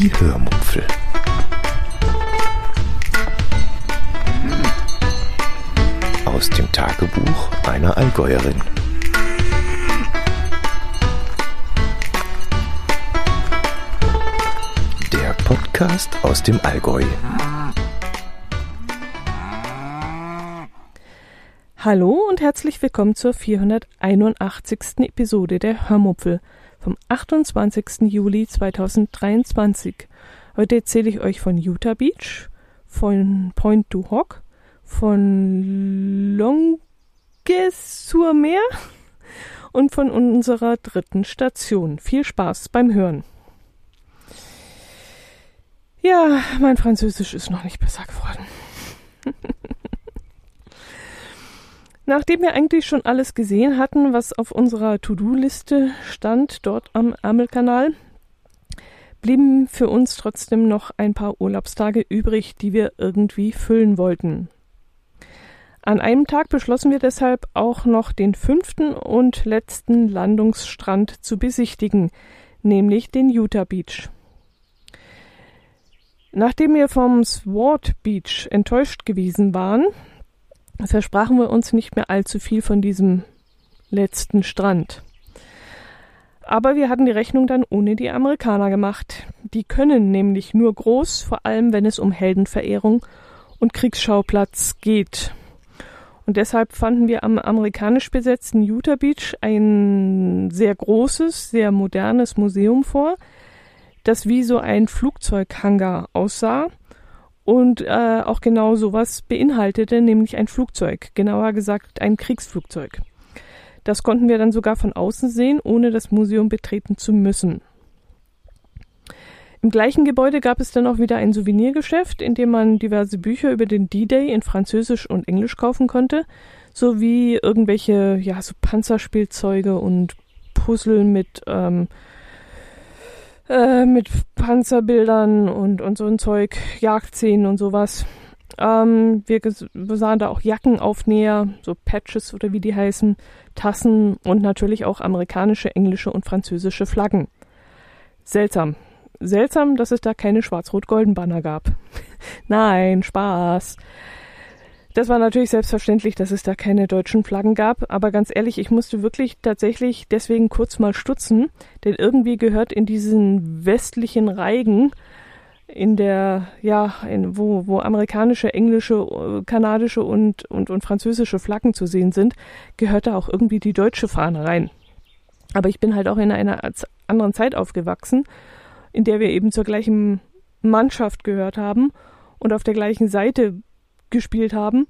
Die Hörmupfel. Aus dem Tagebuch einer Allgäuerin. Der Podcast aus dem Allgäu. Hallo und herzlich willkommen zur 481. Episode der Hörmupfel vom 28. Juli 2023. Heute erzähle ich euch von Utah Beach, von Point du Hoc, von Longues-sur-Mer und von unserer dritten Station. Viel Spaß beim Hören. Ja, mein Französisch ist noch nicht besser geworden. Nachdem wir eigentlich schon alles gesehen hatten, was auf unserer To-Do-Liste stand, dort am Ärmelkanal, blieben für uns trotzdem noch ein paar Urlaubstage übrig, die wir irgendwie füllen wollten. An einem Tag beschlossen wir deshalb auch noch den fünften und letzten Landungsstrand zu besichtigen, nämlich den Utah Beach. Nachdem wir vom Sword Beach enttäuscht gewesen waren, versprachen wir uns nicht mehr allzu viel von diesem letzten Strand. Aber wir hatten die Rechnung dann ohne die Amerikaner gemacht. Die können nämlich nur groß, vor allem wenn es um Heldenverehrung und Kriegsschauplatz geht. Und deshalb fanden wir am amerikanisch besetzten Utah Beach ein sehr großes, sehr modernes Museum vor, das wie so ein Flugzeughangar aussah und äh, auch genau sowas beinhaltete, nämlich ein Flugzeug, genauer gesagt ein Kriegsflugzeug. Das konnten wir dann sogar von außen sehen, ohne das Museum betreten zu müssen. Im gleichen Gebäude gab es dann auch wieder ein Souvenirgeschäft, in dem man diverse Bücher über den D-Day in Französisch und Englisch kaufen konnte, sowie irgendwelche, ja, so Panzerspielzeuge und Puzzle mit ähm, äh, mit Panzerbildern und, und so ein Zeug, Jagdszenen und sowas. Ähm, wir, sahen da auch Jackenaufnäher, so Patches oder wie die heißen, Tassen und natürlich auch amerikanische, englische und französische Flaggen. Seltsam. Seltsam, dass es da keine schwarz-rot-golden Banner gab. Nein, Spaß. Das war natürlich selbstverständlich, dass es da keine deutschen Flaggen gab, aber ganz ehrlich, ich musste wirklich tatsächlich deswegen kurz mal stutzen, denn irgendwie gehört in diesen westlichen Reigen, in der, ja, in, wo, wo amerikanische, englische, kanadische und, und, und französische Flaggen zu sehen sind, gehört da auch irgendwie die deutsche Fahne rein. Aber ich bin halt auch in einer anderen Zeit aufgewachsen, in der wir eben zur gleichen Mannschaft gehört haben und auf der gleichen Seite gespielt haben.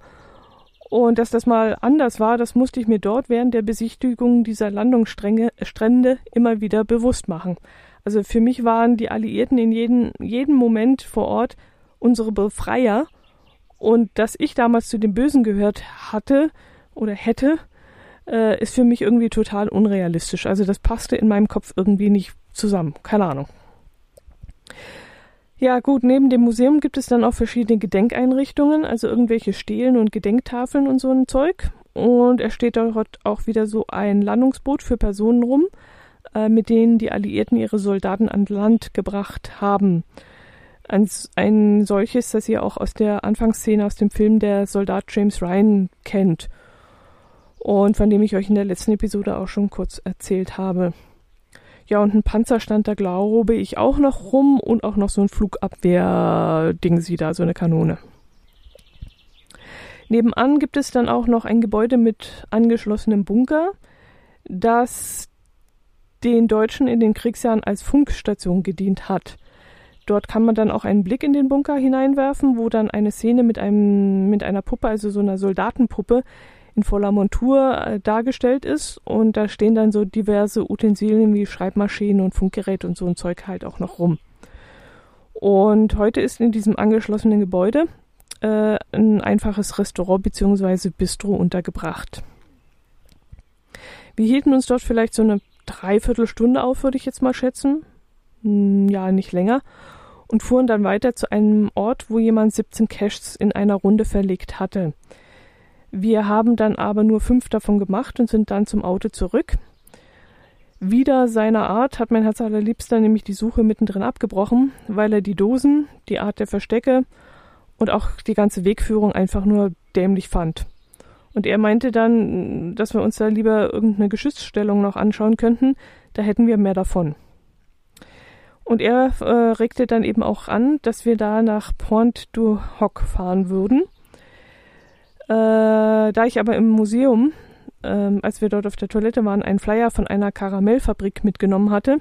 Und dass das mal anders war, das musste ich mir dort während der Besichtigung dieser Landungsstrände immer wieder bewusst machen. Also für mich waren die Alliierten in jedem, jedem Moment vor Ort unsere Befreier. Und dass ich damals zu den Bösen gehört hatte oder hätte, äh, ist für mich irgendwie total unrealistisch. Also das passte in meinem Kopf irgendwie nicht zusammen. Keine Ahnung. Ja, gut, neben dem Museum gibt es dann auch verschiedene Gedenkeinrichtungen, also irgendwelche Stelen und Gedenktafeln und so ein Zeug. Und es steht dort auch wieder so ein Landungsboot für Personen rum, äh, mit denen die Alliierten ihre Soldaten an Land gebracht haben. Ein, ein solches, das ihr auch aus der Anfangsszene aus dem Film der Soldat James Ryan kennt. Und von dem ich euch in der letzten Episode auch schon kurz erzählt habe. Ja, und ein Panzer stand da, glaube ich, auch noch rum und auch noch so ein Flugabwehr-Ding sie da, so eine Kanone. Nebenan gibt es dann auch noch ein Gebäude mit angeschlossenem Bunker, das den Deutschen in den Kriegsjahren als Funkstation gedient hat. Dort kann man dann auch einen Blick in den Bunker hineinwerfen, wo dann eine Szene mit einem mit einer Puppe, also so einer Soldatenpuppe, in voller Montur äh, dargestellt ist und da stehen dann so diverse Utensilien wie Schreibmaschinen und Funkgeräte und so ein Zeug halt auch noch rum. Und heute ist in diesem angeschlossenen Gebäude äh, ein einfaches Restaurant bzw. Bistro untergebracht. Wir hielten uns dort vielleicht so eine Dreiviertelstunde auf, würde ich jetzt mal schätzen. Hm, ja, nicht länger. Und fuhren dann weiter zu einem Ort, wo jemand 17 Caches in einer Runde verlegt hatte. Wir haben dann aber nur fünf davon gemacht und sind dann zum Auto zurück. Wieder seiner Art hat mein Herz allerliebster nämlich die Suche mittendrin abgebrochen, weil er die Dosen, die Art der Verstecke und auch die ganze Wegführung einfach nur dämlich fand. Und er meinte dann, dass wir uns da lieber irgendeine Geschützstellung noch anschauen könnten, da hätten wir mehr davon. Und er äh, regte dann eben auch an, dass wir da nach Pointe du Hoc fahren würden. Äh, da ich aber im Museum ähm, als wir dort auf der Toilette waren, einen Flyer von einer Karamellfabrik mitgenommen hatte,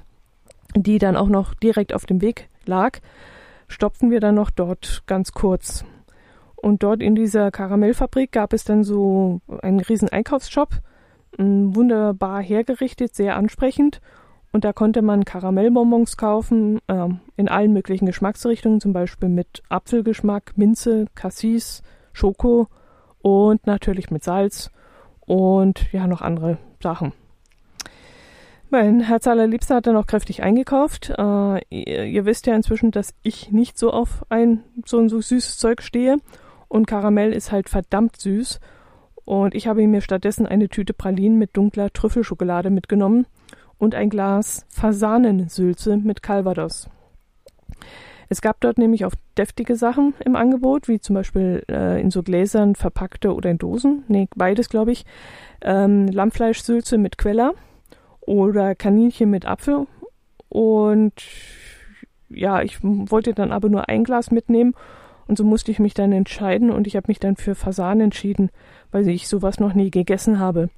die dann auch noch direkt auf dem Weg lag, stoppten wir dann noch dort ganz kurz. Und dort in dieser Karamellfabrik gab es dann so einen riesen Einkaufsshop, wunderbar hergerichtet, sehr ansprechend. Und da konnte man Karamellbonbons kaufen, äh, in allen möglichen Geschmacksrichtungen, zum Beispiel mit Apfelgeschmack, Minze, Cassis, Schoko und natürlich mit Salz und ja, noch andere Sachen. Mein Herz allerliebster hat dann auch kräftig eingekauft. Äh, ihr, ihr, wisst ja inzwischen, dass ich nicht so auf ein so ein so süßes Zeug stehe. Und Karamell ist halt verdammt süß. Und ich habe mir stattdessen eine Tüte Pralinen mit dunkler Trüffelschokolade mitgenommen und ein Glas Fasanensülze mit Calvados. Es gab dort nämlich auch deftige Sachen im Angebot, wie zum Beispiel äh, in so Gläsern verpackte oder in Dosen. Nee, beides glaube ich. Ähm, Lammfleischsülze mit Queller oder Kaninchen mit Apfel. Und ja, ich wollte dann aber nur ein Glas mitnehmen und so musste ich mich dann entscheiden und ich habe mich dann für Fasan entschieden, weil ich sowas noch nie gegessen habe.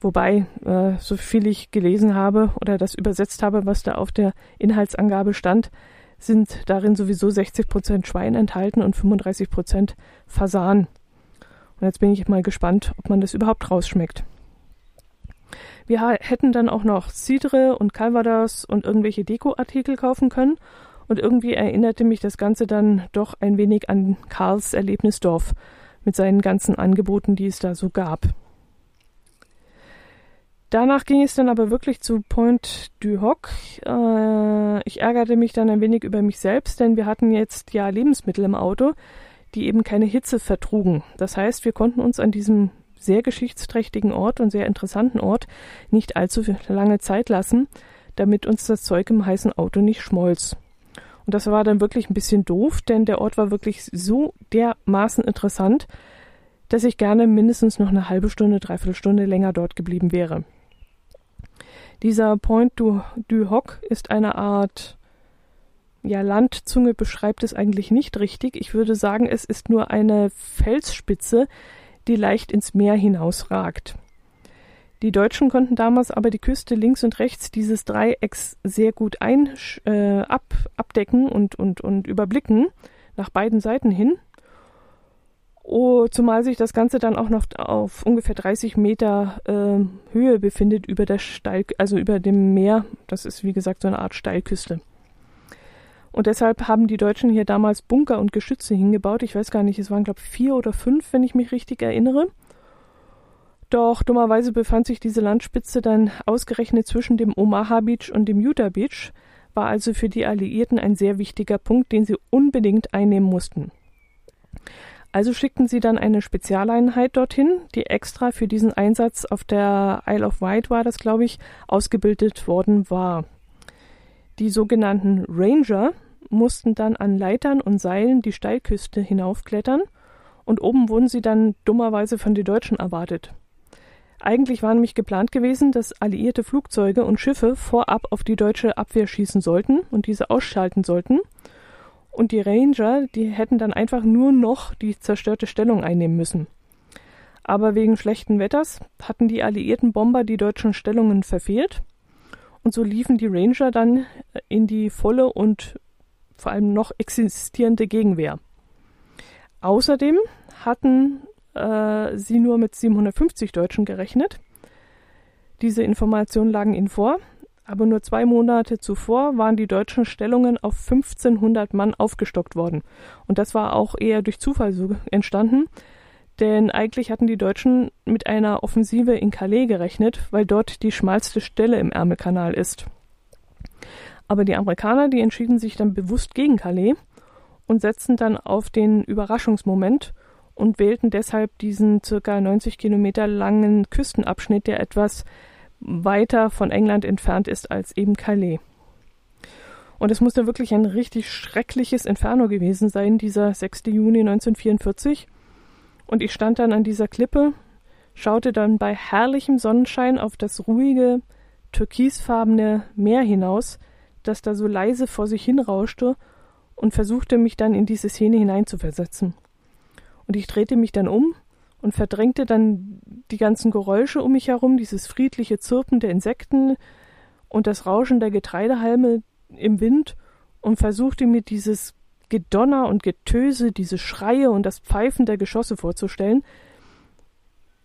Wobei, äh, so viel ich gelesen habe oder das übersetzt habe, was da auf der Inhaltsangabe stand, sind darin sowieso 60% Schwein enthalten und 35% Fasan. Und jetzt bin ich mal gespannt, ob man das überhaupt rausschmeckt. Wir hätten dann auch noch Cidre und Calvados und irgendwelche Dekoartikel kaufen können. Und irgendwie erinnerte mich das Ganze dann doch ein wenig an Karls Erlebnisdorf mit seinen ganzen Angeboten, die es da so gab. Danach ging es dann aber wirklich zu Point du Hoc. Äh, ich ärgerte mich dann ein wenig über mich selbst, denn wir hatten jetzt ja Lebensmittel im Auto, die eben keine Hitze vertrugen. Das heißt, wir konnten uns an diesem sehr geschichtsträchtigen Ort und sehr interessanten Ort nicht allzu lange Zeit lassen, damit uns das Zeug im heißen Auto nicht schmolz. Und das war dann wirklich ein bisschen doof, denn der Ort war wirklich so dermaßen interessant, dass ich gerne mindestens noch eine halbe Stunde, dreiviertel Stunde länger dort geblieben wäre. Dieser Point du, du Hoc ist eine Art ja, Landzunge beschreibt es eigentlich nicht richtig. Ich würde sagen, es ist nur eine Felsspitze, die leicht ins Meer hinausragt. Die Deutschen konnten damals aber die Küste links und rechts dieses Dreiecks sehr gut ein, äh, ab, abdecken und, und, und überblicken, nach beiden Seiten hin. Oh, zumal sich das Ganze dann auch noch auf ungefähr 30 Meter äh, Höhe befindet über der Steil, also über dem Meer. Das ist wie gesagt so eine Art Steilküste. Und deshalb haben die Deutschen hier damals Bunker und Geschütze hingebaut. Ich weiß gar nicht, es waren glaube ich vier oder fünf, wenn ich mich richtig erinnere. Doch dummerweise befand sich diese Landspitze dann ausgerechnet zwischen dem Omaha Beach und dem Utah Beach, war also für die Alliierten ein sehr wichtiger Punkt, den sie unbedingt einnehmen mussten. Also schickten sie dann eine Spezialeinheit dorthin, die extra für diesen Einsatz auf der Isle of Wight war das, glaube ich, ausgebildet worden war. Die sogenannten Ranger mussten dann an Leitern und Seilen die Steilküste hinaufklettern und oben wurden sie dann dummerweise von den Deutschen erwartet. Eigentlich war nämlich geplant gewesen, dass alliierte Flugzeuge und Schiffe vorab auf die deutsche Abwehr schießen sollten und diese ausschalten sollten – und die Ranger, die hätten dann einfach nur noch die zerstörte Stellung einnehmen müssen. Aber wegen schlechten Wetters hatten die alliierten Bomber die deutschen Stellungen verfehlt und so liefen die Ranger dann in die volle und vor allem noch existierende Gegenwehr. Außerdem hatten äh, sie nur mit 750 Deutschen gerechnet. Diese Informationen lagen ihnen vor, aber nur zwei Monate zuvor waren die deutschen Stellungen auf 1500 Mann aufgestockt worden. Und das war auch eher durch Zufall so entstanden, denn eigentlich hatten die Deutschen mit einer Offensive in Calais gerechnet, weil dort die schmalste Stelle im Ärmelkanal ist. Aber die Amerikaner, die entschieden sich dann bewusst gegen Calais und setzten dann auf den Überraschungsmoment und wählten deshalb diesen circa 90 Kilometer langen Küstenabschnitt, der etwas weiter von England entfernt ist als eben Calais. Und es musste wirklich ein richtig schreckliches Inferno gewesen sein, dieser 6. Juni 1944. Und ich stand dann an dieser Klippe, schaute dann bei herrlichem Sonnenschein auf das ruhige, türkisfarbene Meer hinaus, das da so leise vor sich hinrauschte, und versuchte mich dann in diese Szene hineinzuversetzen. Und ich drehte mich dann um und verdrängte dann die ganzen Geräusche um mich herum, dieses friedliche Zirpen der Insekten und das Rauschen der Getreidehalme im Wind und versuchte mir dieses Gedonner und Getöse, diese Schreie und das Pfeifen der Geschosse vorzustellen.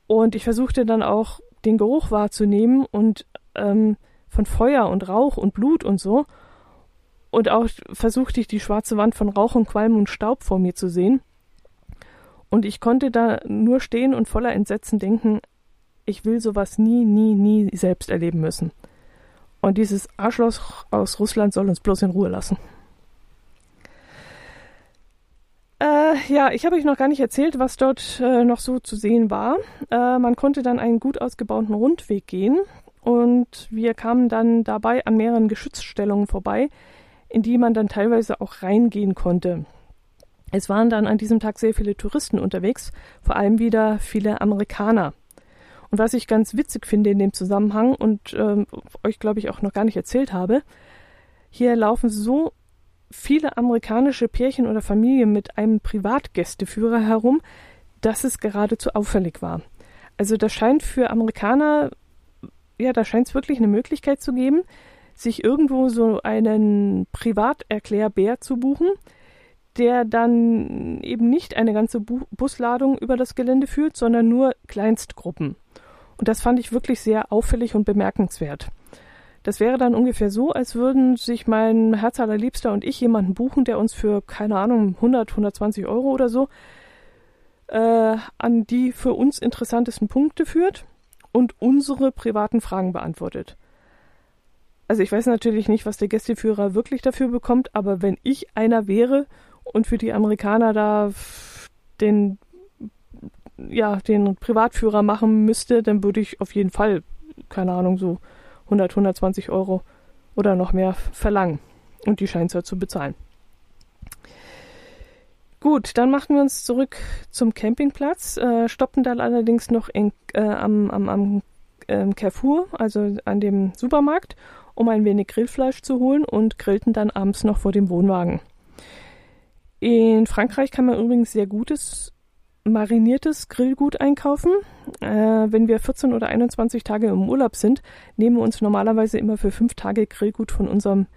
Und ich versuchte dann auch den Geruch wahrzunehmen und ähm, von Feuer und Rauch und Blut und so. Und auch versuchte ich die schwarze Wand von Rauch und Qualm und Staub vor mir zu sehen. Und ich konnte da nur stehen und voller Entsetzen denken, ich will sowas nie, nie, nie selbst erleben müssen. Und dieses Arschloch aus Russland soll uns bloß in Ruhe lassen. Äh, ja, ich habe euch noch gar nicht erzählt, was dort äh, noch so zu sehen war. Äh, man konnte dann einen gut ausgebauten Rundweg gehen und wir kamen dann dabei an mehreren Geschützstellungen vorbei, in die man dann teilweise auch reingehen konnte. Es waren dann an diesem Tag sehr viele Touristen unterwegs, vor allem wieder viele Amerikaner. Und was ich ganz witzig finde in dem Zusammenhang und ähm, euch, glaube ich, auch noch gar nicht erzählt habe, hier laufen so viele amerikanische Pärchen oder Familien mit einem Privatgästeführer herum, dass es geradezu auffällig war. Also das scheint für Amerikaner, ja, da scheint es wirklich eine Möglichkeit zu geben, sich irgendwo so einen Privaterklärbär zu buchen, der dann eben nicht eine ganze Bu Busladung über das Gelände führt, sondern nur Kleinstgruppen. Und das fand ich wirklich sehr auffällig und bemerkenswert. Das wäre dann ungefähr so, als würden sich mein Herz allerliebster und ich jemanden buchen, der uns für, keine Ahnung, 100, 120 Euro oder so äh, an die für uns interessantesten Punkte führt und unsere privaten Fragen beantwortet. Also ich weiß natürlich nicht, was der Gästeführer wirklich dafür bekommt, aber wenn ich einer wäre und für die Amerikaner da den ja, den Privatführer machen müsste, dann würde ich auf jeden Fall, keine Ahnung, so 100, 120 Euro oder noch mehr verlangen. Und die scheint zu bezahlen. Gut, dann machten wir uns zurück zum Campingplatz, äh, stoppten dann allerdings noch in, äh, am, am, am äh, Carrefour, also an dem Supermarkt, um ein wenig Grillfleisch zu holen und grillten dann abends noch vor dem Wohnwagen. In Frankreich kann man übrigens sehr gutes mariniertes Grillgut einkaufen. Äh, wenn wir 14 oder 21 Tage im Urlaub sind, nehmen wir uns normalerweise immer für fünf Tage Grillgut von unserem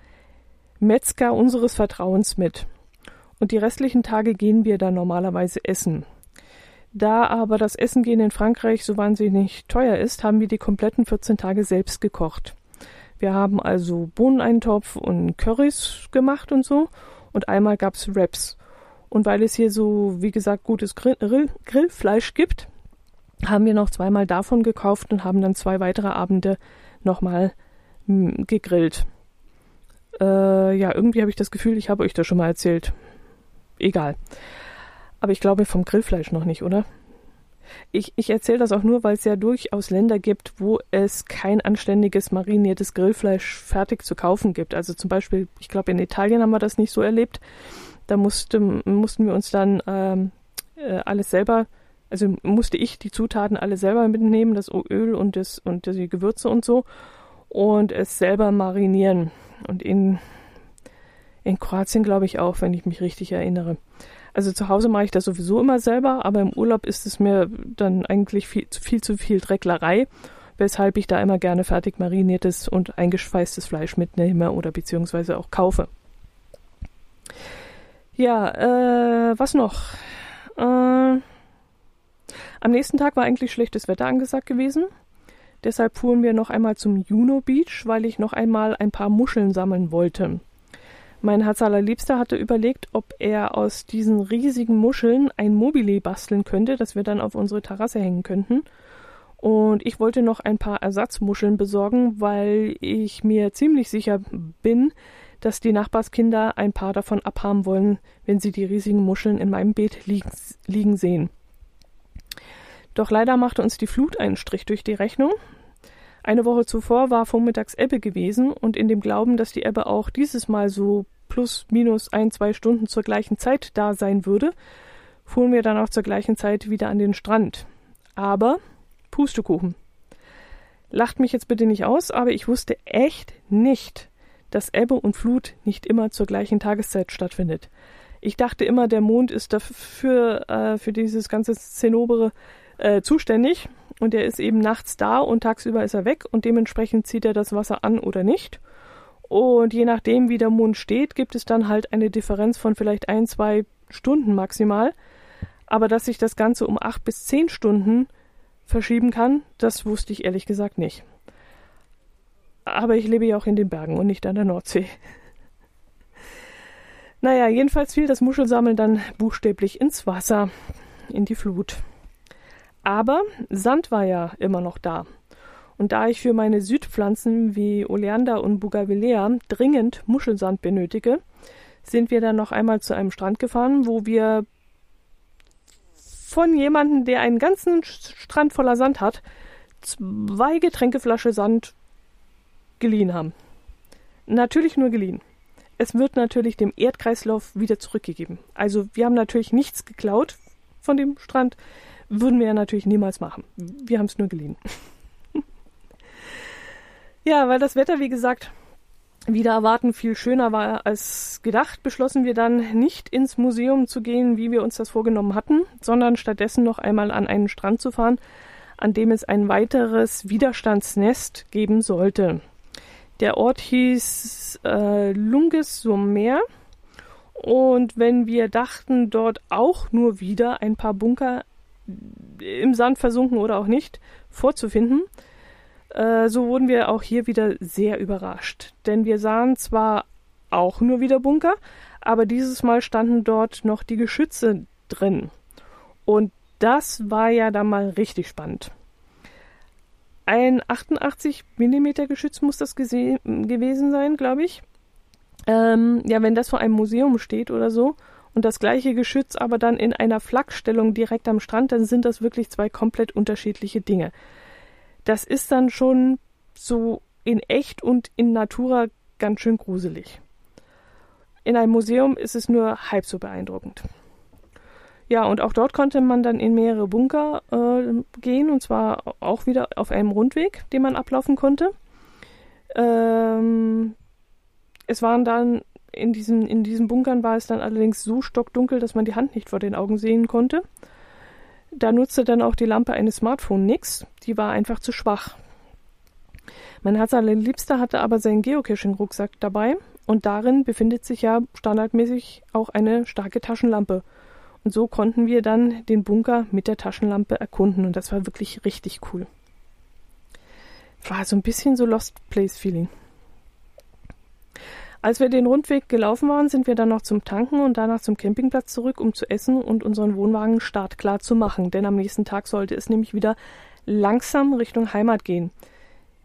Metzger unseres Vertrauens mit. Und die restlichen Tage gehen wir dann normalerweise essen. Da aber das Essen gehen in Frankreich so wahnsinnig teuer ist, haben wir die kompletten 14 Tage selbst gekocht. Wir haben also Bohneneintopf und Currys gemacht und so. Und einmal gab's Wraps. Und weil es hier so, wie gesagt, gutes Grill, Grillfleisch gibt, haben wir noch zweimal davon gekauft und haben dann zwei weitere Abende nochmal hm, gegrillt. Äh, ja, irgendwie habe ich das Gefühl, ich habe euch das schon mal erzählt. Egal. Aber ich glaube vom Grillfleisch noch nicht, oder? Ich, ich erzähle das auch nur, weil es ja durchaus Länder gibt, wo es kein anständiges mariniertes Grillfleisch fertig zu kaufen gibt. Also zum Beispiel, ich glaube, in Italien haben wir das nicht so erlebt. Da musste, mussten wir uns dann ähm, äh, alles selber, also musste ich die Zutaten alle selber mitnehmen, das Öl und, das, und die Gewürze und so, und es selber marinieren. Und in, in Kroatien glaube ich auch, wenn ich mich richtig erinnere. Also zu Hause mache ich das sowieso immer selber, aber im Urlaub ist es mir dann eigentlich viel, viel zu viel Drecklerei, weshalb ich da immer gerne fertig mariniertes und eingeschweißtes Fleisch mitnehme oder beziehungsweise auch kaufe. Ja, äh, was noch? Äh, am nächsten Tag war eigentlich schlechtes Wetter angesagt gewesen. Deshalb fuhren wir noch einmal zum Juno Beach, weil ich noch einmal ein paar Muscheln sammeln wollte. Mein Herz allerliebster hatte überlegt, ob er aus diesen riesigen Muscheln ein Mobile basteln könnte, das wir dann auf unsere Terrasse hängen könnten. Und ich wollte noch ein paar Ersatzmuscheln besorgen, weil ich mir ziemlich sicher bin, dass die Nachbarskinder ein paar davon abhaben wollen, wenn sie die riesigen Muscheln in meinem Beet liegen, liegen sehen. Doch leider machte uns die Flut einen Strich durch die Rechnung. Eine Woche zuvor war vormittags Ebbe gewesen und in dem Glauben, dass die Ebbe auch dieses Mal so plus minus ein, zwei Stunden zur gleichen Zeit da sein würde, fuhren wir dann auch zur gleichen Zeit wieder an den Strand. Aber Pustekuchen. Lacht mich jetzt bitte nicht aus, aber ich wusste echt nicht, dass Ebbe und Flut nicht immer zur gleichen Tageszeit stattfindet. Ich dachte immer, der Mond ist dafür äh, für dieses ganze Zenobere äh, zuständig und er ist eben nachts da und tagsüber ist er weg und dementsprechend zieht er das Wasser an oder nicht. Und je nachdem, wie der Mond steht, gibt es dann halt eine Differenz von vielleicht ein, zwei Stunden maximal. Aber dass sich das Ganze um acht bis zehn Stunden verschieben kann, das wusste ich ehrlich gesagt nicht. Aber ich lebe ja auch in den Bergen und nicht an der Nordsee. Naja, jedenfalls fiel das Muschelsammeln dann buchstäblich ins Wasser, in die Flut. Aber Sand war ja immer noch da. Und da ich für meine Südpflanzen wie Oleander und Bougainvillea dringend Muschelsand benötige, sind wir dann noch einmal zu einem Strand gefahren, wo wir von jemandem, der einen ganzen Strand voller Sand hat, zwei Getränkeflasche Sand geliehen haben. Natürlich nur geliehen. Es wird natürlich dem Erdkreislauf wieder zurückgegeben. Also wir haben natürlich nichts geklaut von dem Strand. Würden wir ja natürlich niemals machen. Wir haben es nur geliehen. Ja, weil das Wetter, wie gesagt, wieder erwarten viel schöner war als gedacht, beschlossen wir dann nicht ins Museum zu gehen, wie wir uns das vorgenommen hatten, sondern stattdessen noch einmal an einen Strand zu fahren, an dem es ein weiteres Widerstandsnest geben sollte. Der Ort hieß äh, Lunges Sommer. Und wenn wir dachten, dort auch nur wieder ein paar Bunker im Sand versunken oder auch nicht vorzufinden, äh, so wurden wir auch hier wieder sehr überrascht. Denn wir sahen zwar auch nur wieder Bunker, aber dieses Mal standen dort noch die Geschütze drin. Und das war ja dann mal richtig spannend. Ein 88 mm Geschütz muss das gewesen sein, glaube ich. Ähm, ja, wenn das vor einem Museum steht oder so und das gleiche Geschütz aber dann in einer Flakstellung direkt am Strand, dann sind das wirklich zwei komplett unterschiedliche Dinge. Das ist dann schon so in echt und in Natura ganz schön gruselig. In einem Museum ist es nur halb so beeindruckend. Ja, und auch dort konnte man dann in mehrere Bunker äh, gehen, und zwar auch wieder auf einem Rundweg, den man ablaufen konnte. Ähm, es waren dann in diesen, in diesen Bunkern war es dann allerdings so stockdunkel, dass man die Hand nicht vor den Augen sehen konnte. Da nutzte dann auch die Lampe eines Smartphones nichts, die war einfach zu schwach. Mein Herz allerliebster hatte aber seinen Geocaching-Rucksack dabei und darin befindet sich ja standardmäßig auch eine starke Taschenlampe. Und so konnten wir dann den Bunker mit der Taschenlampe erkunden und das war wirklich richtig cool. War so ein bisschen so Lost Place Feeling. Als wir den Rundweg gelaufen waren, sind wir dann noch zum Tanken und danach zum Campingplatz zurück, um zu essen und unseren Wohnwagen startklar zu machen, denn am nächsten Tag sollte es nämlich wieder langsam Richtung Heimat gehen.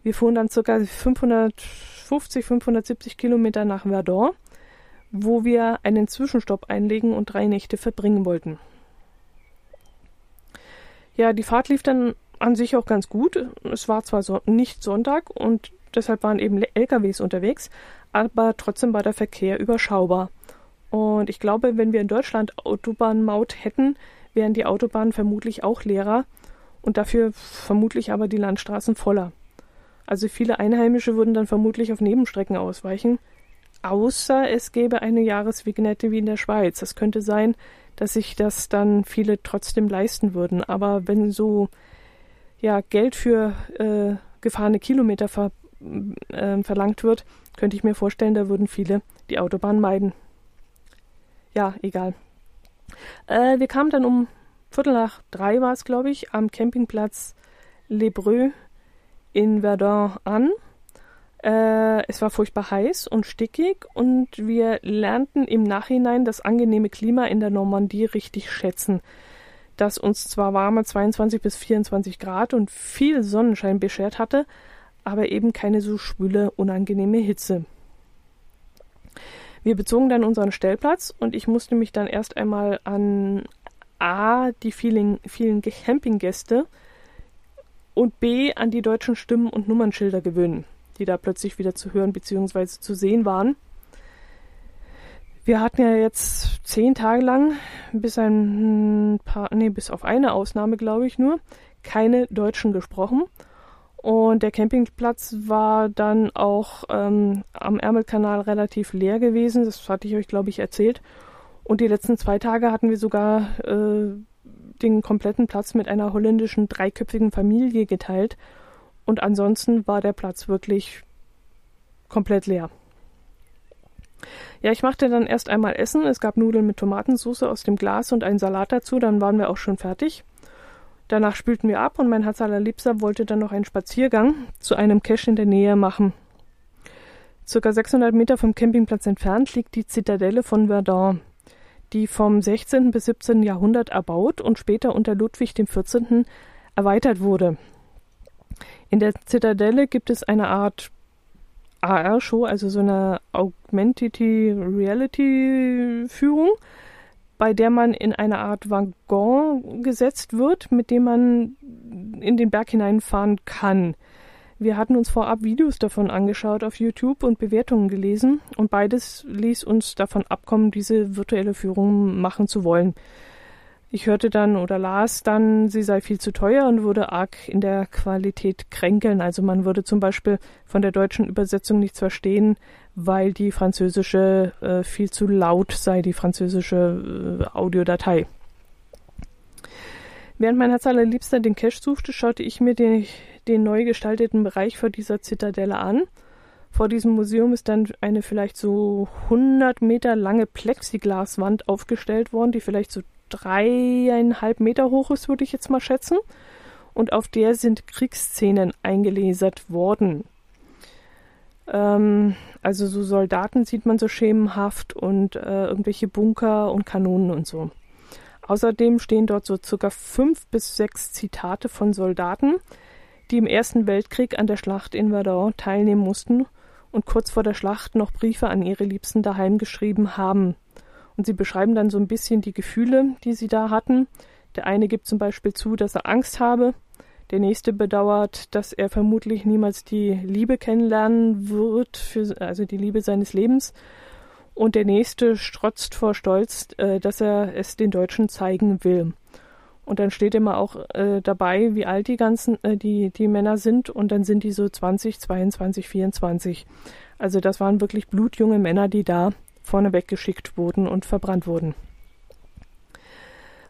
Wir fuhren dann ca. 550, 570 Kilometer nach Verdun wo wir einen Zwischenstopp einlegen und drei Nächte verbringen wollten. Ja, die Fahrt lief dann an sich auch ganz gut. Es war zwar so nicht Sonntag und deshalb waren eben LKWs unterwegs, aber trotzdem war der Verkehr überschaubar. Und ich glaube, wenn wir in Deutschland Autobahnmaut hätten, wären die Autobahnen vermutlich auch leerer und dafür vermutlich aber die Landstraßen voller. Also viele Einheimische würden dann vermutlich auf Nebenstrecken ausweichen, außer es gäbe eine Jahresvignette wie in der Schweiz. Das könnte sein, dass sich das dann viele trotzdem leisten würden. Aber wenn so ja, Geld für äh, gefahrene Kilometer ver, äh, verlangt wird, könnte ich mir vorstellen, da würden viele die Autobahn meiden. Ja, egal. Äh, wir kamen dann um Viertel nach drei war es, glaube ich, am Campingplatz Les Breux in Verdun an. Äh, es war furchtbar heiß und stickig und wir lernten im Nachhinein das angenehme Klima in der Normandie richtig schätzen, das uns zwar warme 22 bis 24 Grad und viel Sonnenschein beschert hatte, aber eben keine so schwüle, unangenehme Hitze. Wir bezogen dann unseren Stellplatz und ich musste mich dann erst einmal an A, die vielen, vielen Campinggäste und B an die deutschen Stimmen und Nummernschilder gewöhnen, die da plötzlich wieder zu hören bzw. zu sehen waren. Wir hatten ja jetzt zehn Tage lang, bis ein paar, nee, bis auf eine Ausnahme, glaube ich nur, keine Deutschen gesprochen. Und der Campingplatz war dann auch ähm, am Ärmelkanal relativ leer gewesen. Das hatte ich euch, glaube ich, erzählt. Und die letzten zwei Tage hatten wir sogar äh, den kompletten Platz mit einer holländischen dreiköpfigen Familie geteilt. Und ansonsten war der Platz wirklich komplett leer. Ja, ich machte dann erst einmal Essen. Es gab Nudeln mit Tomatensauce aus dem Glas und einen Salat dazu. Dann waren wir auch schon fertig. Danach spülten wir ab und mein Herz allerliebster wollte dann noch einen Spaziergang zu einem Cache in der Nähe machen. Circa 600 Meter vom Campingplatz entfernt liegt die Zitadelle von Verdun, die vom 16. bis 17. Jahrhundert erbaut und später unter Ludwig XIV. erweitert wurde. In der Zitadelle gibt es eine Art AR-Show, also so eine Augmented Reality-Führung, bei der man in eine Art Waggon gesetzt wird, mit dem man in den Berg hineinfahren kann. Wir hatten uns vorab Videos davon angeschaut auf YouTube und Bewertungen gelesen und beides ließ uns davon abkommen, diese virtuelle Führung machen zu wollen. Ich hörte dann oder las dann, sie sei viel zu teuer und würde arg in der Qualität kränkeln. Also man würde zum Beispiel von der deutschen Übersetzung nichts verstehen, weil die französische äh, viel zu laut sei, die französische äh, Audiodatei. Während mein Herz allerliebster den Cache suchte, schaute ich mir den, den neu gestalteten Bereich vor dieser Zitadelle an. Vor diesem Museum ist dann eine vielleicht so 100 Meter lange Plexiglaswand aufgestellt worden, die vielleicht so dreieinhalb Meter hoch ist, würde ich jetzt mal schätzen. Und auf der sind Kriegsszenen eingelesert worden. Ähm, also so Soldaten sieht man so schemenhaft und äh, irgendwelche Bunker und Kanonen und so. Außerdem stehen dort so circa fünf bis sechs Zitate von Soldaten, die im Ersten Weltkrieg an der Schlacht in Verdun teilnehmen mussten und kurz vor der Schlacht noch Briefe an ihre Liebsten daheim geschrieben haben. Und sie beschreiben dann so ein bisschen die Gefühle, die sie da hatten. Der eine gibt zum Beispiel zu, dass er Angst habe. Der nächste bedauert, dass er vermutlich niemals die Liebe kennenlernen wird, für, also die Liebe seines Lebens. Und der nächste strotzt vor Stolz, äh, dass er es den Deutschen zeigen will. Und dann steht immer auch äh, dabei, wie alt die ganzen, äh, die, die Männer sind. Und dann sind die so 20, 22, 24. Also das waren wirklich blutjunge Männer, die da vorne weggeschickt wurden und verbrannt wurden.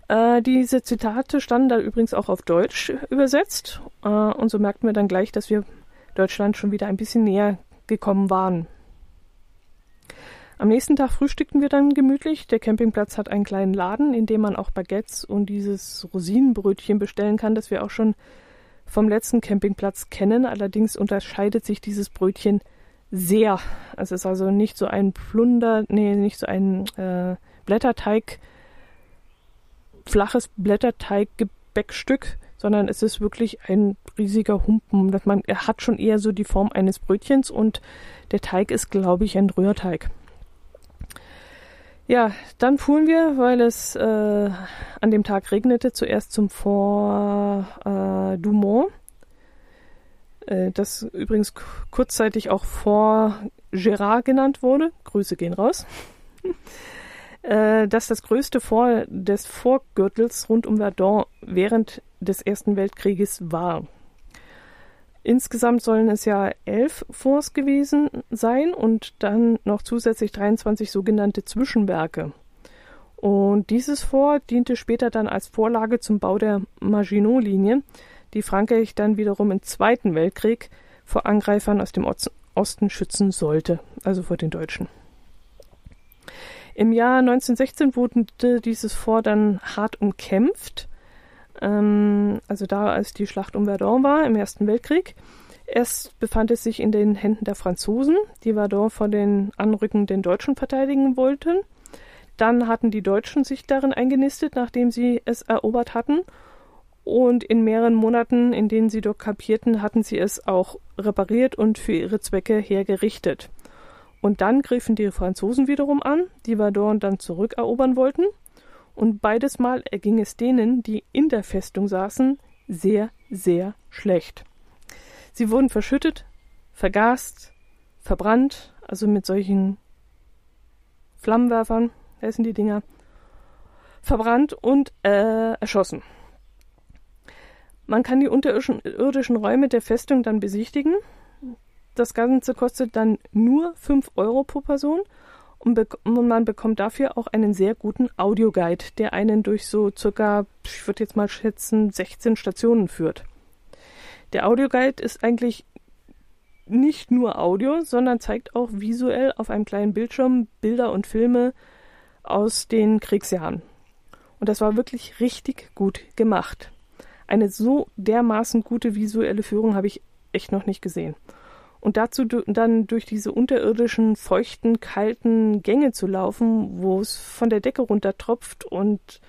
Äh, diese Zitate standen da übrigens auch auf Deutsch übersetzt äh, und so merkten wir dann gleich, dass wir Deutschland schon wieder ein bisschen näher gekommen waren. Am nächsten Tag frühstückten wir dann gemütlich. Der Campingplatz hat einen kleinen Laden, in dem man auch Baguettes und dieses Rosinenbrötchen bestellen kann, das wir auch schon vom letzten Campingplatz kennen. Allerdings unterscheidet sich dieses Brötchen sehr. Es ist also nicht so ein Plunder, nee, nicht so ein äh, Blätterteig, flaches Blätterteig-Gebäckstück, sondern es ist wirklich ein riesiger Humpen. Dass man, er hat schon eher so die Form eines Brötchens und der Teig ist, glaube ich, ein Rührteig. Ja, dann fuhren wir, weil es äh, an dem Tag regnete, zuerst zum Fort äh, Dumont das übrigens kurzzeitig auch vor Gérard genannt wurde. Grüße gehen raus. Äh, das das größte Fort des Vorgürtels rund um Verdun während des Ersten Weltkrieges war. Insgesamt sollen es ja elf Forts gewesen sein und dann noch zusätzlich 23 sogenannte Zwischenwerke. Und dieses Fort diente später dann als Vorlage zum Bau der Maginot-Linie, die Frankreich dann wiederum im Zweiten Weltkrieg vor Angreifern aus dem Osten schützen sollte, also vor den Deutschen. Im Jahr 1916 wurde dieses Fort dann hart umkämpft, ähm, also da als die Schlacht um Verdun war im Ersten Weltkrieg. Erst befand es sich in den Händen der Franzosen, die Verdun vor den anrückenden Deutschen verteidigen wollten. Dann hatten die Deutschen sich darin eingenistet, nachdem sie es erobert hatten und in mehreren Monaten, in denen sie dort kapierten, hatten sie es auch repariert und für ihre Zwecke hergerichtet. Und dann griffen die Franzosen wiederum an, die Verdun dann zurückerobern wollten. Und beides Mal erging es denen, die in der Festung saßen, sehr, sehr schlecht. Sie wurden verschüttet, vergast, verbrannt, also mit solchen Flammenwerfern, heißen die Dinger, verbrannt und äh, erschossen. Man kann die unterirdischen Räume der Festung dann besichtigen. Das Ganze kostet dann nur 5 Euro pro Person und, man bekommt dafür auch einen sehr guten Audioguide, der einen durch so circa, ich würde jetzt mal schätzen, 16 Stationen führt. Der Audioguide ist eigentlich nicht nur Audio, sondern zeigt auch visuell auf einem kleinen Bildschirm Bilder und Filme aus den Kriegsjahren. Und das war wirklich richtig gut gemacht. Eine so dermaßen gute visuelle Führung habe ich echt noch nicht gesehen. Und dazu dann durch diese unterirdischen, feuchten, kalten Gänge zu laufen, wo es von der Decke runter tropft und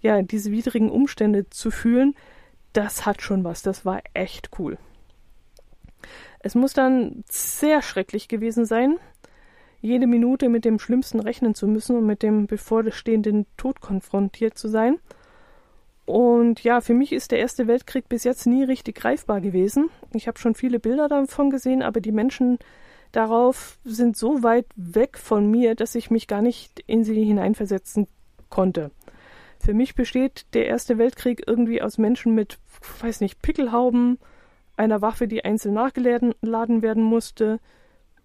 ja, diese widrigen Umstände zu fühlen, das hat schon was. Das war echt cool. Es muss dann sehr schrecklich gewesen sein, jede Minute mit dem Schlimmsten rechnen zu müssen und mit dem bevorstehenden Tod konfrontiert zu sein. Und ja, für mich ist der Erste Weltkrieg bis jetzt nie richtig greifbar gewesen. Ich habe schon viele Bilder davon gesehen, aber die Menschen darauf sind so weit weg von mir, dass ich mich gar nicht in sie hineinversetzen konnte. Für mich besteht der Erste Weltkrieg irgendwie aus Menschen mit, weiß nicht, Pickelhauben, einer Waffe, die einzeln nachgeladen werden musste,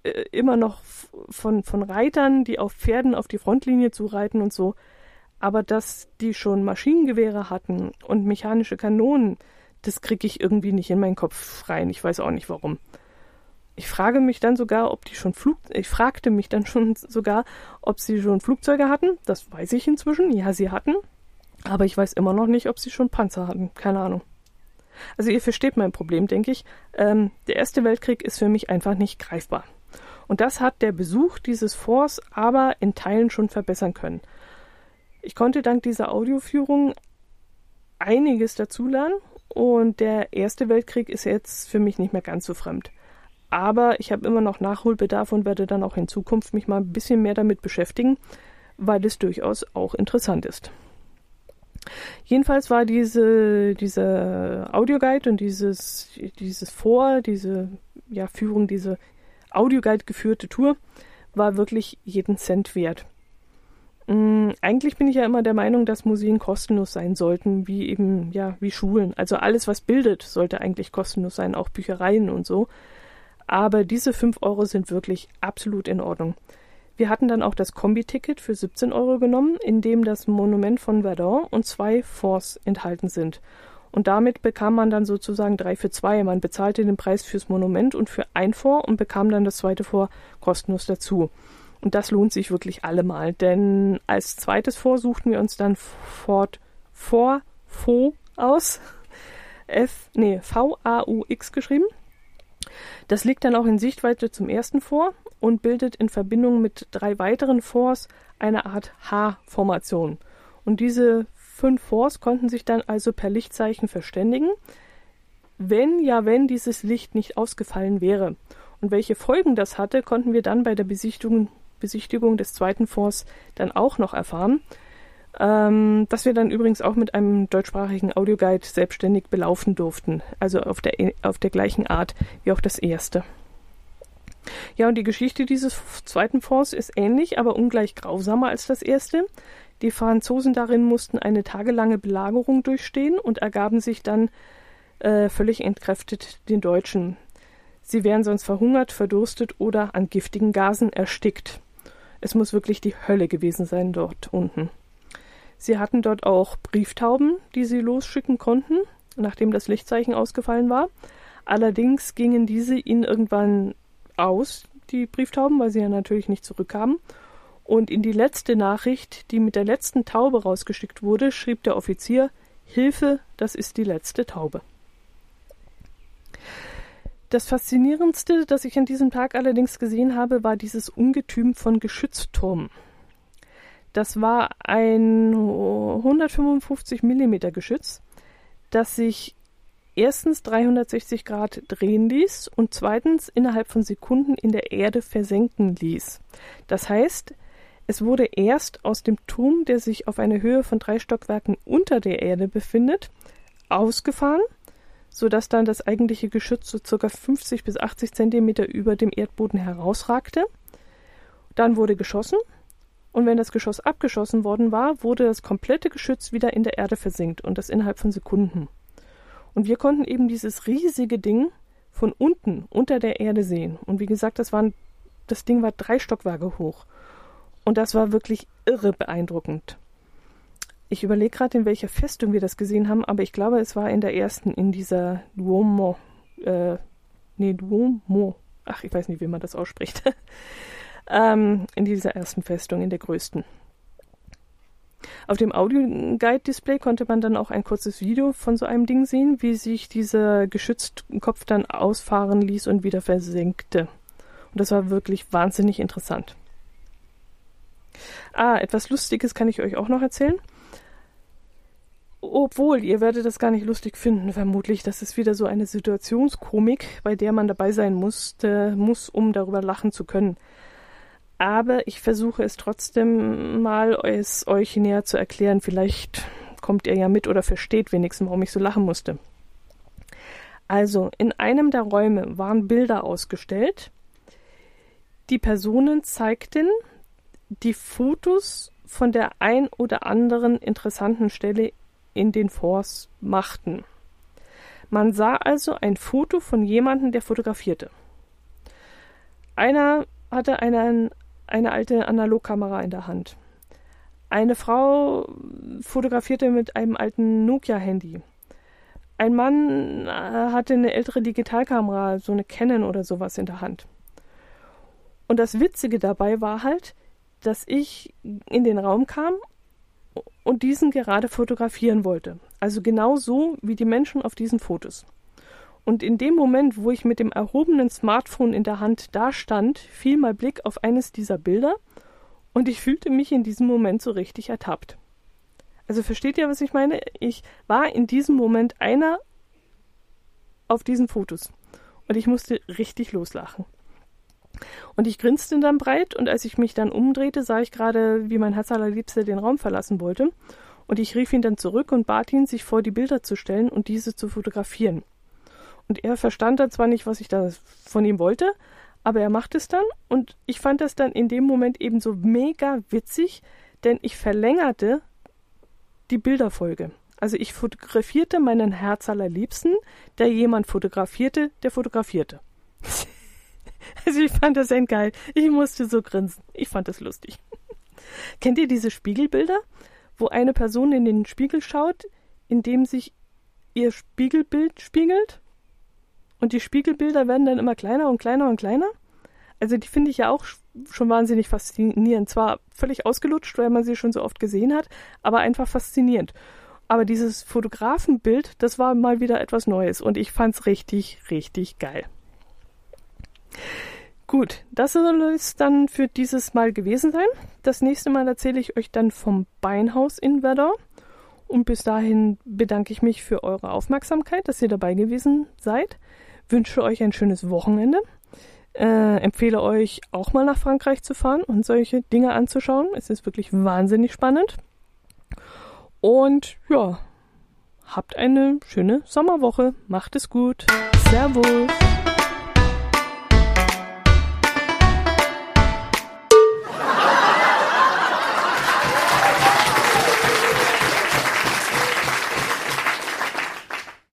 äh, immer noch von, von Reitern, die auf Pferden auf die Frontlinie zu reiten und so. Aber dass die schon Maschinengewehre hatten und mechanische Kanonen, das kriege ich irgendwie nicht in meinen Kopf rein. Ich weiß auch nicht warum. Ich frage mich dann sogar, ob die schon Flug, ich fragte mich dann schon sogar, ob sie schon Flugzeuge hatten. Das weiß ich inzwischen. Ja, sie hatten. Aber ich weiß immer noch nicht, ob sie schon Panzer hatten. Keine Ahnung. Also ihr versteht mein Problem, denke ich. Ähm, der Erste Weltkrieg ist für mich einfach nicht greifbar. Und das hat der Besuch dieses Forts aber in Teilen schon verbessern können. Ich konnte dank dieser Audioführung einiges dazulernen und der Erste Weltkrieg ist jetzt für mich nicht mehr ganz so fremd. Aber ich habe immer noch Nachholbedarf und werde dann auch in Zukunft mich mal ein bisschen mehr damit beschäftigen, weil es durchaus auch interessant ist. Jedenfalls war diese, diese Audioguide und dieses, dieses Vor, diese ja, Führung, diese Audioguide geführte Tour, war wirklich jeden Cent wert. Mm, eigentlich bin ich ja immer der Meinung, dass Museen kostenlos sein sollten, wie eben, ja, wie Schulen. Also alles, was bildet, sollte eigentlich kostenlos sein, auch Büchereien und so. Aber diese 5 Euro sind wirklich absolut in Ordnung. Wir hatten dann auch das Kombi-Ticket für 17 Euro genommen, in dem das Monument von Verdun und zwei Forts enthalten sind. Und damit bekam man dann sozusagen drei für zwei. Man bezahlte den Preis fürs Monument und für ein Fort und bekam dann das zweite Fort kostenlos dazu. Und das lohnt sich wirklich allemal, denn als zweites Fort suchten wir uns dann Fort Fort Faux aus. F, nee, V-A-U-X geschrieben. Das liegt dann auch in Sichtweite zum ersten Fort und bildet in Verbindung mit drei weiteren Forts eine Art H-Formation. Und diese fünf Forts konnten sich dann also per Lichtzeichen verständigen, wenn ja, wenn dieses Licht nicht ausgefallen wäre. Und welche Folgen das hatte, konnten wir dann bei der Besichtigung, Besichtigung des zweiten Forts dann auch noch erfahren. Ähm, das wir dann übrigens auch mit einem deutschsprachigen Audioguide selbstständig belaufen durften. Also auf der, auf der gleichen Art wie auch das erste. Ja, und die Geschichte dieses zweiten Fonds ist ähnlich, aber ungleich grausamer als das erste. Die Franzosen darin mussten eine tagelange Belagerung durchstehen und ergaben sich dann äh, völlig entkräftet den Deutschen. Sie wären sonst verhungert, verdurstet oder an giftigen Gasen erstickt. Es muss wirklich die Hölle gewesen sein dort unten. Sie hatten dort auch Brieftauben, die sie losschicken konnten, nachdem das Lichtzeichen ausgefallen war. Allerdings gingen diese ihnen irgendwann aus, die Brieftauben, weil sie ja natürlich nicht zurückkamen. Und in die letzte Nachricht, die mit der letzten Taube rausgeschickt wurde, schrieb der Offizier Hilfe, das ist die letzte Taube. Das Faszinierendste, das ich an diesem Tag allerdings gesehen habe, war dieses Ungetüm von Geschützturmen. Das war ein 155 mm Geschütz, das sich erstens 360 Grad drehen ließ und zweitens innerhalb von Sekunden in der Erde versenken ließ. Das heißt, es wurde erst aus dem Turm, der sich auf einer Höhe von drei Stockwerken unter der Erde befindet, ausgefahren, sodass dann das eigentliche Geschütz so circa 50 bis 80 Zentimeter über dem Erdboden herausragte. Dann wurde geschossen und wenn das Geschoss abgeschossen worden war, wurde das komplette Geschütz wieder in der Erde versinkt und das innerhalb von Sekunden. Und wir konnten eben dieses riesige Ding von unten unter der Erde sehen. Und wie gesagt, das, waren, das Ding war drei Stockwerke hoch. Und das war wirklich irre beeindruckend. Ich überlege gerade, in welcher Festung wir das gesehen haben, aber ich glaube, es war in der ersten, in dieser Duomo. Äh, nee, Duomo. Ach, ich weiß nicht, wie man das ausspricht. ähm, in dieser ersten Festung, in der größten. Auf dem Audio-Guide-Display konnte man dann auch ein kurzes Video von so einem Ding sehen, wie sich dieser Geschützkopf dann ausfahren ließ und wieder versenkte. Und das war wirklich wahnsinnig interessant. Ah, etwas Lustiges kann ich euch auch noch erzählen. Obwohl, ihr werdet das gar nicht lustig finden, vermutlich. Das ist wieder so eine Situationskomik, bei der man dabei sein musste, muss, um darüber lachen zu können aber ich versuche es trotzdem mal es euch näher zu erklären. Vielleicht kommt ihr ja mit oder versteht wenigstens, warum ich so lachen musste. Also, in einem der Räume waren Bilder ausgestellt. Die Personen zeigten die Fotos von der ein oder anderen interessanten Stelle in den Forts machten. Man sah also ein Foto von jemandem, der fotografierte. Einer hatte einen eine alte Analogkamera in der Hand. Eine Frau fotografierte mit einem alten Nokia-Handy. Ein Mann äh, hatte eine ältere Digitalkamera, so eine Canon oder sowas in der Hand. Und das Witzige dabei war halt, dass ich in den Raum kam und diesen gerade fotografieren wollte. Also genau so wie die Menschen auf diesen Fotos. Und in dem Moment, wo ich mit dem erhobenen Smartphone in der Hand da stand, fiel mein Blick auf eines dieser Bilder und ich fühlte mich in diesem Moment so richtig ertappt. Also versteht ihr, was ich meine? Ich war in diesem Moment einer auf diesen Fotos und ich musste richtig loslachen. Und ich grinste dann breit und als ich mich dann umdrehte, sah ich gerade, wie mein Herz allerliebster den Raum verlassen wollte. Und ich rief ihn dann zurück und bat ihn, sich vor die Bilder zu stellen und diese zu fotografieren. Und er verstand dann zwar nicht, was ich da von ihm wollte, aber er macht es dann und ich fand das dann in dem Moment eben so mega witzig, denn ich verlängerte die Bilderfolge. Also ich fotografierte meinen Herz allerliebsten, der jemand fotografierte, der fotografierte. also ich fand das endgeil. Ich musste so grinsen. Ich fand das lustig. Kennt ihr diese Spiegelbilder, wo eine Person in den Spiegel schaut, in dem sich ihr Spiegelbild spiegelt? Und die Spiegelbilder werden dann immer kleiner und kleiner und kleiner. Also die finde ich ja auch schon wahnsinnig faszinierend. Zwar völlig ausgelutscht, weil man sie schon so oft gesehen hat, aber einfach faszinierend. Aber dieses Fotografenbild, das war mal wieder etwas Neues und ich fand es richtig, richtig geil. Gut, das soll es dann für dieses Mal gewesen sein. Das nächste Mal erzähle ich euch dann vom Beinhaus in Werder. Und bis dahin bedanke ich mich für eure Aufmerksamkeit, dass ihr dabei gewesen seid wünsche euch ein schönes Wochenende. Äh, empfehle euch auch mal nach Frankreich zu fahren und solche Dinge anzuschauen. Es ist wirklich wahnsinnig spannend. Und ja, habt eine schöne Sommerwoche. Macht es gut. Servus.